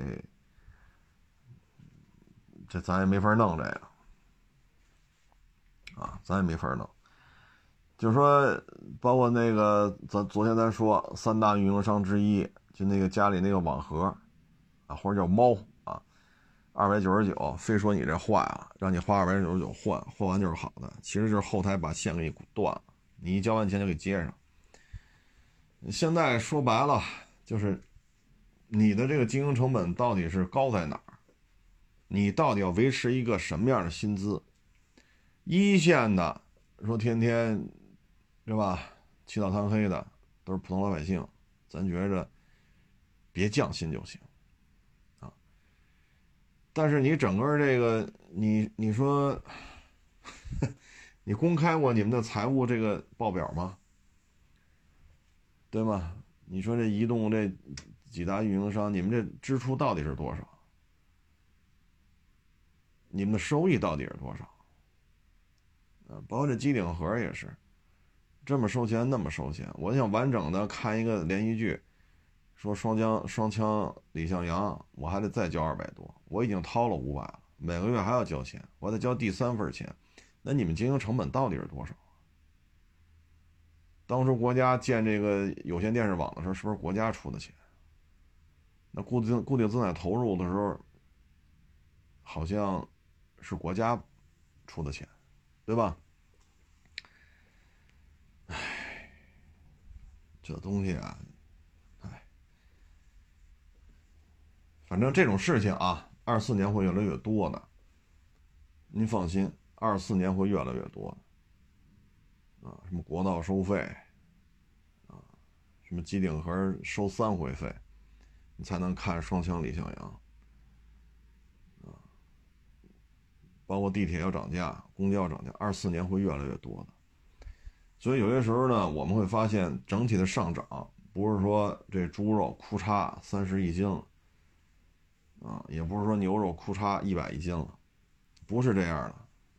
这咱也没法弄这个啊，咱也没法弄。就是说，包括那个咱昨天咱说三大运营商之一，就那个家里那个网盒啊，或者叫猫。二百九十九，非说你这坏了，让你花二百九十九换，换完就是好的。其实就是后台把线给你断了，你一交完钱就给接上。现在说白了，就是你的这个经营成本到底是高在哪儿？你到底要维持一个什么样的薪资？一线的说天天，对吧？起早贪黑的都是普通老百姓，咱觉着别降薪就行。但是你整个这个，你你说，你公开过你们的财务这个报表吗？对吗？你说这移动这几大运营商，你们这支出到底是多少？你们的收益到底是多少？啊，包括这机顶盒也是，这么收钱，那么收钱。我想完整的看一个连续剧。说双枪双枪李向阳我还得再交二百多我已经掏了五百了每个月还要交钱我得交第三份钱那你们经营成本到底是多少当初国家建这个有线电视网的时候是不是国家出的钱？那固定固定资产投入的时候好像是国家出的钱对吧？唉这东西啊反正这种事情啊，二四年会越来越多的。您放心，二四年会越来越多的。啊，什么国道收费，啊，什么机顶盒收三回费，你才能看双枪李向阳。啊，包括地铁要涨价，公交要涨价，二四年会越来越多的。所以有些时候呢，我们会发现整体的上涨，不是说这猪肉库嚓三十一斤，啊，也不是说牛肉库嚓一百一斤了，不是这样的，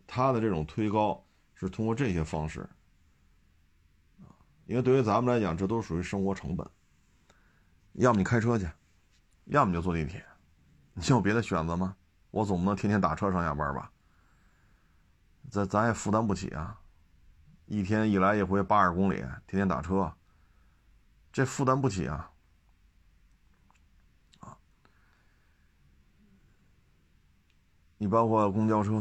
它的这种推高是通过这些方式，啊，因为对于咱们来讲，这都属于生活成本，要么你开车去，要么就坐地铁，你有别的选择吗？我总不能天天打车上下班吧？咱咱也负担不起啊。一天一来一回八十公里，天天打车，这负担不起！啊，你包括公交车，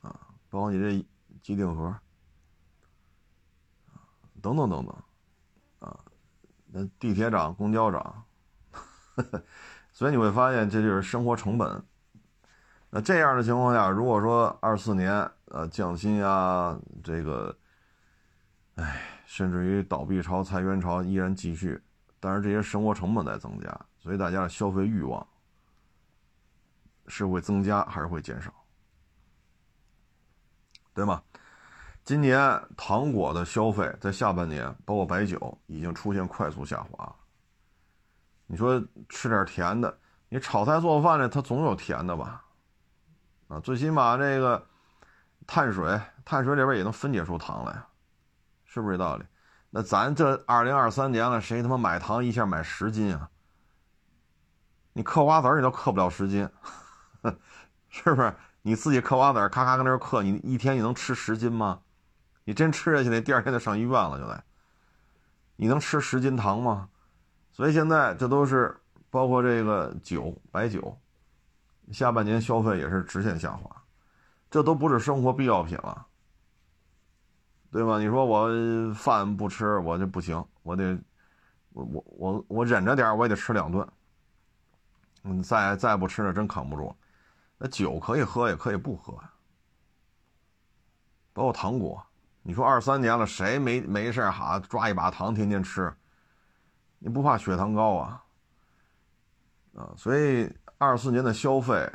啊，包括你这机顶盒，等等等等，啊，那地铁涨，公交涨，所以你会发现这就是生活成本。那这样的情况下，如果说二四年呃降薪呀，这个，哎，甚至于倒闭潮、裁员潮依然继续，但是这些生活成本在增加，所以大家的消费欲望是会增加还是会减少？对吗？今年糖果的消费在下半年，包括白酒，已经出现快速下滑。你说吃点甜的，你炒菜做饭的，它总有甜的吧？啊，最起码这个碳水，碳水里边也能分解出糖来，是不是这道理？那咱这二零二三年了，谁他妈买糖一下买十斤啊？你嗑瓜子儿你都嗑不了十斤，是不是？你自己嗑瓜子儿，咔咔跟那嗑，你一天你能吃十斤吗？你真吃下去，那第二天就上医院了，就得。你能吃十斤糖吗？所以现在这都是包括这个酒，白酒。下半年消费也是直线下滑，这都不是生活必要品了，对吧？你说我饭不吃，我就不行，我得，我我我我忍着点，我也得吃两顿。嗯，再再不吃，那真扛不住。那酒可以喝，也可以不喝呀。包括糖果，你说二三年了，谁没没事哈抓一把糖天天吃？你不怕血糖高啊？啊，所以。二四年的消费，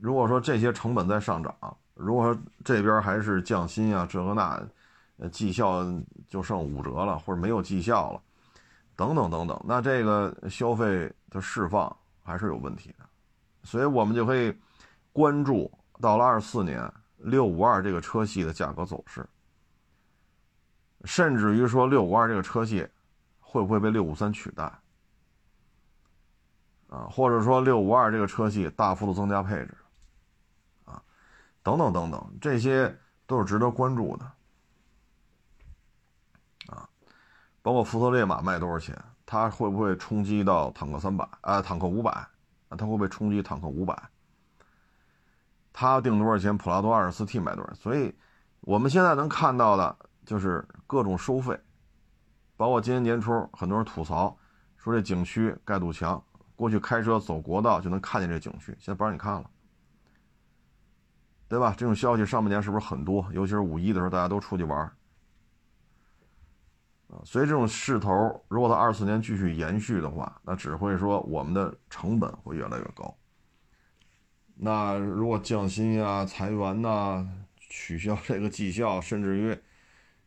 如果说这些成本在上涨，如果说这边还是降薪啊，这个那，呃，绩效就剩五折了，或者没有绩效了，等等等等，那这个消费的释放还是有问题的，所以我们就可以关注到了二四年六五二这个车系的价格走势，甚至于说六五二这个车系会不会被六五三取代？啊，或者说六五二这个车系大幅度增加配置，啊，等等等等，这些都是值得关注的，啊，包括福特烈马卖多少钱，它会不会冲击到坦克三百啊，坦克五百啊，它会不会冲击坦克五百？他定多少钱？普拉多二十四 T 买多少？所以我们现在能看到的就是各种收费，包括今年年初很多人吐槽说这景区盖堵墙。过去开车走国道就能看见这景区，现在不让你看了，对吧？这种消息上半年是不是很多？尤其是五一的时候，大家都出去玩啊，所以这种势头，如果到二四年继续延续的话，那只会说我们的成本会越来越高。那如果降薪呀、裁员呐、取消这个绩效，甚至于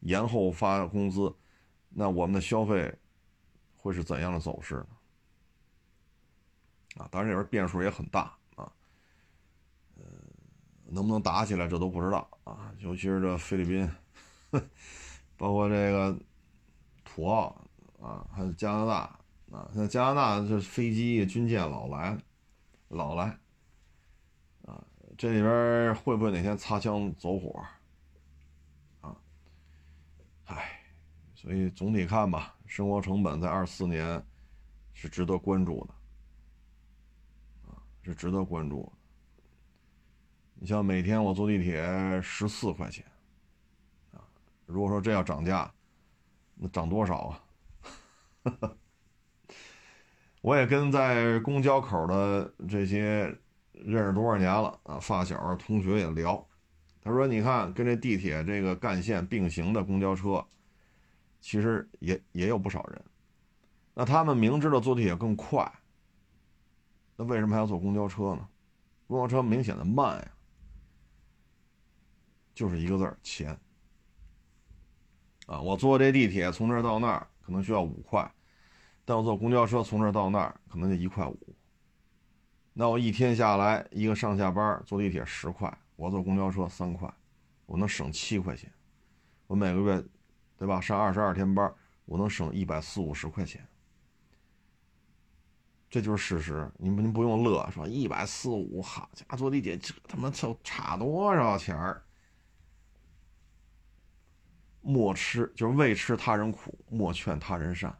延后发工资，那我们的消费会是怎样的走势呢？啊，当然这边变数也很大啊，呃，能不能打起来这都不知道啊，尤其是这菲律宾，包括这个土澳啊，还有加拿大啊，像加拿大这飞机军舰老来，老来，这里边会不会哪天擦枪走火？啊，唉，所以总体看吧，生活成本在二四年是值得关注的。是值得关注。你像每天我坐地铁十四块钱，啊，如果说这要涨价，那涨多少啊？我也跟在公交口的这些认识多少年了啊，发小同学也聊，他说：“你看，跟这地铁这个干线并行的公交车，其实也也有不少人。那他们明知道坐地铁更快，那为什么还要坐公交车呢？公交车明显的慢呀，就是一个字儿钱。啊，我坐这地铁从这儿到那儿可能需要五块。”但我坐公交车从这儿到那儿可能就一块五，那我一天下来一个上下班坐地铁十块，我坐公交车三块，我能省七块钱，我每个月，对吧？上二十二天班，我能省一百四五十块钱，这就是事实。你们您不用乐，说一百四五，好家伙，坐地铁这他妈就差多少钱儿？莫吃就是未吃他人苦，莫劝他人善。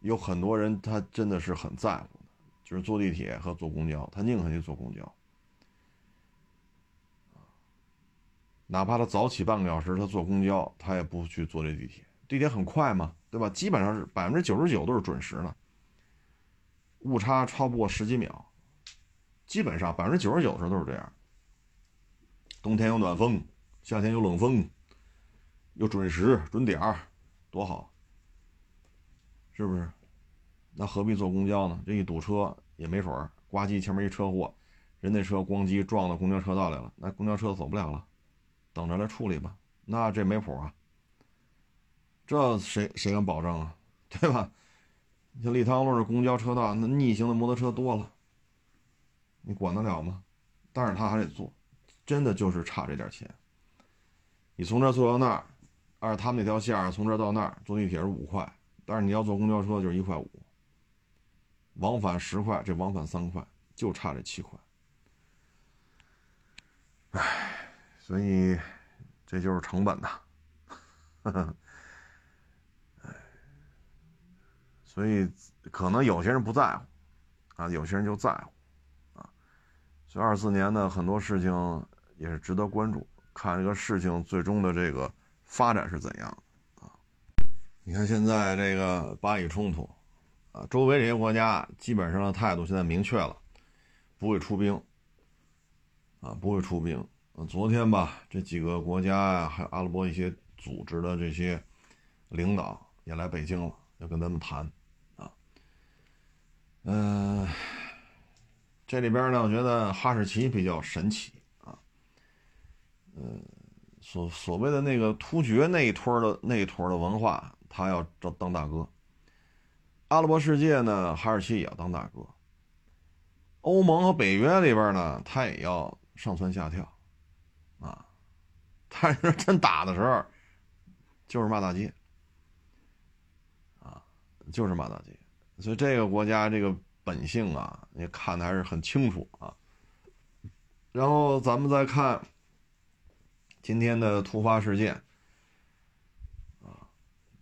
有很多人，他真的是很在乎的，就是坐地铁和坐公交，他宁可去坐公交，哪怕他早起半个小时，他坐公交，他也不去坐这地铁。地铁很快嘛，对吧？基本上是百分之九十九都是准时的，误差超不过十几秒，基本上百分之九十九的时候都是这样。冬天有暖风，夏天有冷风，又准时准点儿，多好。是不是？那何必坐公交呢？这一堵车也没准儿，呱唧前面一车祸，人那车咣叽撞到公交车道里了，那公交车走不了了，等着来处理吧。那这没谱啊！这谁谁敢保证啊？对吧？像立汤路的公交车道，那逆行的摩托车多了，你管得了吗？但是他还得坐，真的就是差这点钱。你从这坐到那儿，按他们那条线从这到那儿坐地铁是五块。但是你要坐公交车就是一块五，往返十块，这往返三块，就差这七块。唉，所以这就是成本呐，唉，所以可能有些人不在乎，啊，有些人就在乎，啊，所以二四年呢，很多事情也是值得关注，看这个事情最终的这个发展是怎样。你看现在这个巴以冲突，啊，周围这些国家基本上的态度现在明确了，不会出兵，啊，不会出兵。昨天吧，这几个国家呀，还有阿拉伯一些组织的这些领导也来北京了，要跟咱们谈，啊，嗯，这里边呢，我觉得哈士奇比较神奇，啊，嗯，所所谓的那个突厥那一坨的那一坨的文化。他要当当大哥，阿拉伯世界呢，哈士奇也要当大哥。欧盟和北约里边呢，他也要上蹿下跳，啊，但是真打的时候，就是骂大街，啊，就是骂大街。所以这个国家这个本性啊，你看的还是很清楚啊。然后咱们再看今天的突发事件。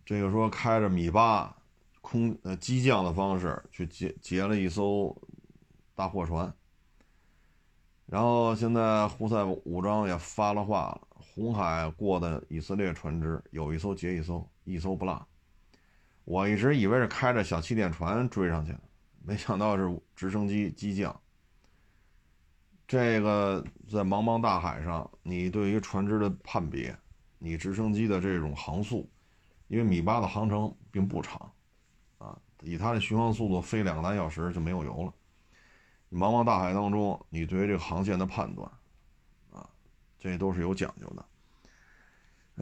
这个说开着米八空呃机降的方式去劫劫了一艘大货船，然后现在胡塞武装也发了话了，红海过的以色列船只有一艘劫一艘，一艘不落。我一直以为是开着小气垫船追上去的，没想到是直升机机降。这个在茫茫大海上，你对于船只的判别，你直升机的这种航速。因为米八的航程并不长，啊，以它的巡航速度飞两个来小时就没有油了。茫茫大海当中，你对于这个航线的判断，啊，这都是有讲究的。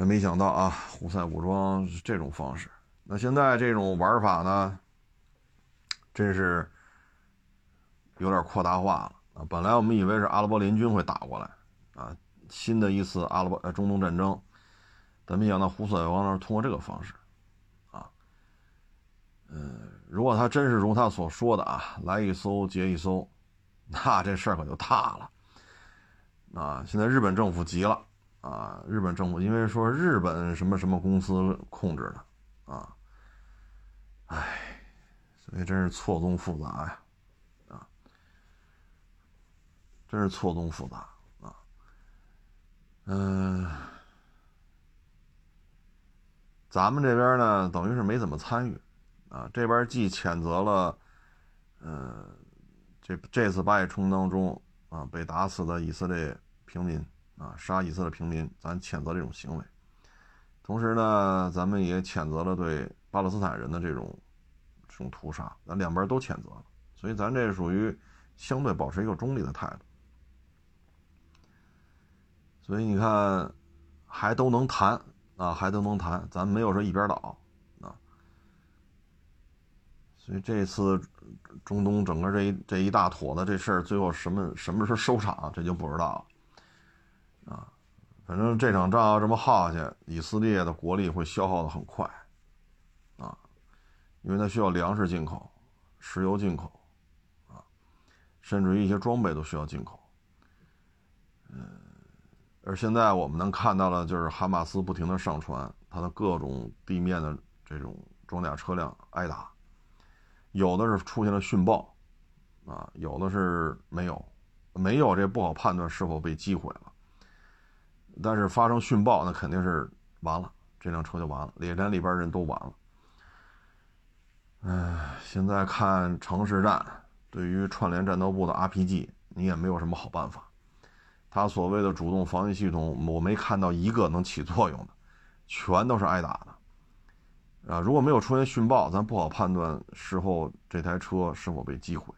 没想到啊，胡塞武装是这种方式。那现在这种玩法呢，真是有点扩大化了啊。本来我们以为是阿拉伯联军会打过来，啊，新的一次阿拉伯呃中东战争。但没想到胡塞王那通过这个方式，啊，嗯，如果他真是如他所说的啊，来一艘接一艘，那这事儿可就大了。啊，现在日本政府急了啊，日本政府因为说日本什么什么公司控制的啊，唉，所以真是错综复杂呀，啊，真是错综复杂啊，嗯。咱们这边呢，等于是没怎么参与，啊，这边既谴责了，呃，这这次巴以冲突当中啊被打死的以色列平民啊，杀以色列平民，咱谴责这种行为，同时呢，咱们也谴责了对巴勒斯坦人的这种这种屠杀，咱两边都谴责了，所以咱这属于相对保持一个中立的态度，所以你看，还都能谈。啊，还都能谈，咱没有说一边倒，啊，所以这次中东整个这一这一大坨的这事儿，最后什么什么时候收场，这就不知道了，啊，反正这场仗要这么耗下去，以色列的国力会消耗的很快，啊，因为它需要粮食进口、石油进口，啊，甚至于一些装备都需要进口，嗯。而现在我们能看到的，就是哈马斯不停的上传它的各种地面的这种装甲车辆挨打，有的是出现了殉爆，啊，有的是没有，没有这不好判断是否被击毁了。但是发生殉爆，那肯定是完了，这辆车就完了，列连里边人都完了。唉，现在看城市战，对于串联战斗部的 RPG，你也没有什么好办法。他所谓的主动防御系统，我没看到一个能起作用的，全都是挨打的。啊，如果没有出现殉爆，咱不好判断事后这台车是否被击毁。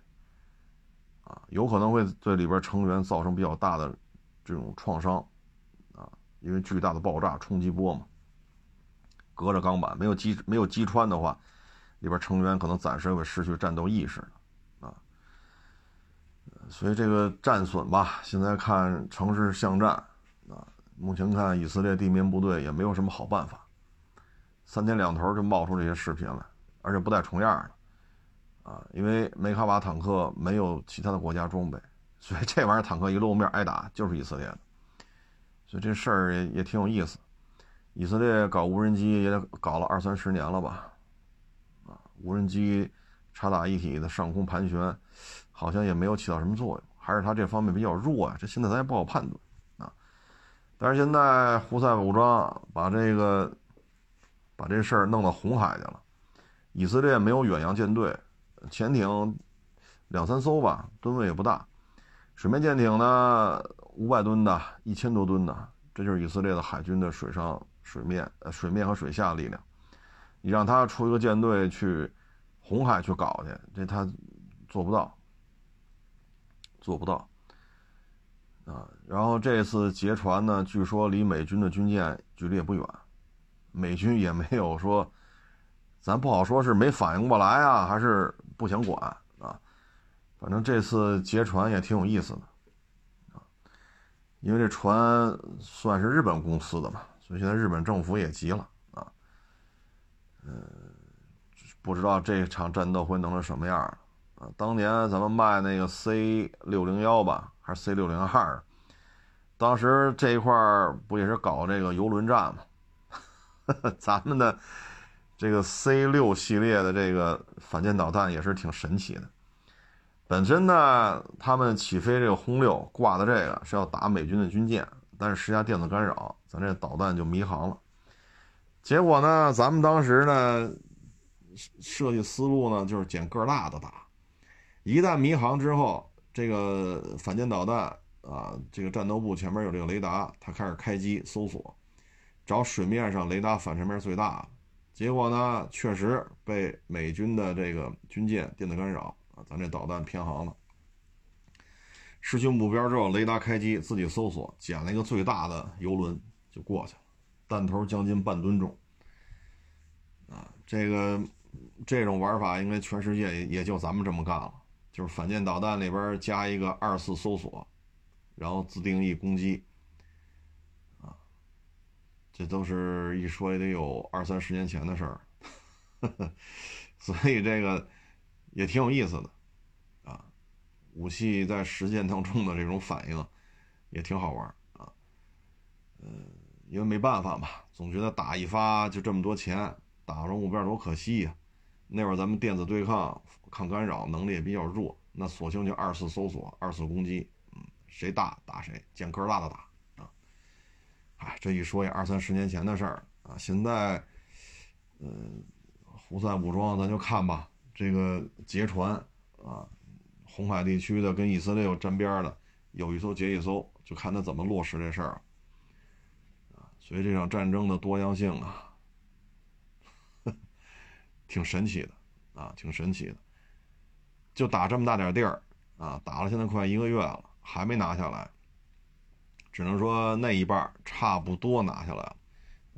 啊，有可能会对里边成员造成比较大的这种创伤，啊，因为巨大的爆炸冲击波嘛，隔着钢板没有击没有击穿的话，里边成员可能暂时会失去战斗意识。所以这个战损吧，现在看城市巷战，啊，目前看以色列地面部队也没有什么好办法，三天两头就冒出这些视频来，而且不带重样的，啊，因为梅卡瓦坦克没有其他的国家装备，所以这玩意儿坦克一露面挨打就是以色列的，所以这事儿也也挺有意思。以色列搞无人机也得搞了二三十年了吧，啊，无人机察打一体的上空盘旋。好像也没有起到什么作用，还是他这方面比较弱呀。这现在咱也不好判断啊。但是现在胡塞武装把这个把这事儿弄到红海去了。以色列没有远洋舰队，潜艇两三艘吧，吨位也不大。水面舰艇呢，五百吨的，一千多吨的，这就是以色列的海军的水上、水面、呃水面和水下力量。你让他出一个舰队去红海去搞去，这他做不到。做不到啊！然后这次劫船呢，据说离美军的军舰距离也不远，美军也没有说，咱不好说是没反应过来啊，还是不想管啊。反正这次劫船也挺有意思的啊，因为这船算是日本公司的嘛，所以现在日本政府也急了啊。嗯，不知道这场战斗会弄成什么样啊，当年咱们卖那个 C 六零幺吧，还是 C 六零二？当时这一块不也是搞这个游轮战吗？咱们的这个 C 六系列的这个反舰导弹也是挺神奇的。本身呢，他们起飞这个轰六挂的这个是要打美军的军舰，但是施加电子干扰，咱这导弹就迷航了。结果呢，咱们当时呢设计思路呢就是捡个大的打。一旦迷航之后，这个反舰导弹啊，这个战斗部前面有这个雷达，它开始开机搜索，找水面上雷达反射面最大的。结果呢，确实被美军的这个军舰电子干扰啊，咱这导弹偏航了。失去目标之后，雷达开机自己搜索，捡了一个最大的游轮就过去了，弹头将近半吨重。啊，这个这种玩法应该全世界也就咱们这么干了。就是反舰导弹里边加一个二次搜索，然后自定义攻击，啊，这都是一说也得有二三十年前的事儿，所以这个也挺有意思的，啊，武器在实践当中的这种反应也挺好玩啊，嗯，因为没办法嘛，总觉得打一发就这么多钱，打着目标多可惜呀。那会儿咱们电子对抗。抗干扰能力也比较弱，那索性就二次搜索、二次攻击，嗯，谁大打谁，捡个大的打啊！哎，这一说也二三十年前的事儿啊，现在嗯，胡塞武装咱就看吧，这个劫船啊，红海地区的跟以色列有沾边的，有一艘劫一艘，就看他怎么落实这事儿啊。所以这场战争的多样性啊，挺神奇的啊，挺神奇的。就打这么大点地儿啊，打了现在快一个月了，还没拿下来。只能说那一半差不多拿下来了，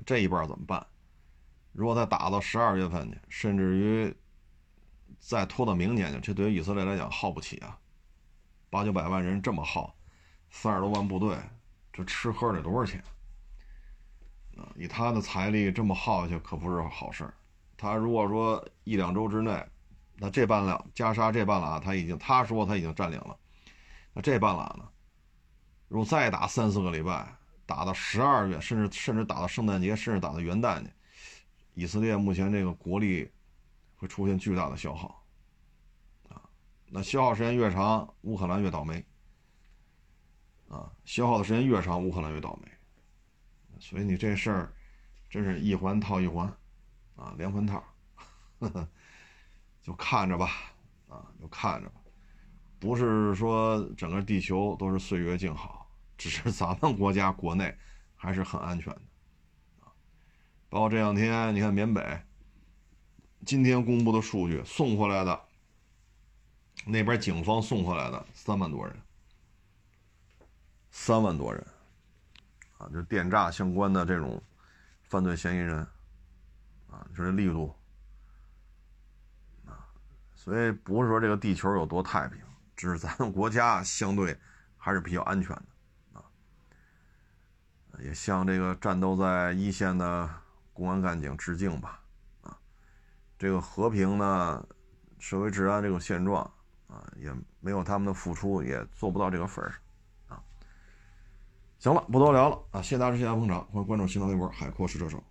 这一半怎么办？如果再打到十二月份去，甚至于再拖到明年去，这对于以色列来讲耗不起啊！八九百万人这么耗，三十多万部队，这吃喝得多少钱？以他的财力这么耗下去，可不是好事儿。他如果说一两周之内，那这半拉加沙这半拉他已经他说他已经占领了，那这半拉呢？如果再打三四个礼拜，打到十二月，甚至甚至打到圣诞节，甚至打到元旦去，以色列目前这个国力会出现巨大的消耗，啊，那消耗时间越长，乌克兰越倒霉，啊，消耗的时间越长，乌克兰越倒霉，所以你这事儿真是一环套一环，啊，连环套，呵呵，就看着吧，啊，就看着吧，不是说整个地球都是岁月静好。只是咱们国家国内还是很安全的，啊，包括这两天你看缅北，今天公布的数据送回来的，那边警方送回来的三万多人，三万多人，啊，就电诈相关的这种犯罪嫌疑人，啊，就这力度，啊，所以不是说这个地球有多太平，只是咱们国家相对还是比较安全的啊。也向这个战斗在一线的公安干警致敬吧，啊，这个和平呢，社会治安这个现状啊，也没有他们的付出，也做不到这个份儿上，啊，行了，不多聊了啊，谢谢大家，谢谢捧场，欢迎关注新浪微博海阔试车手。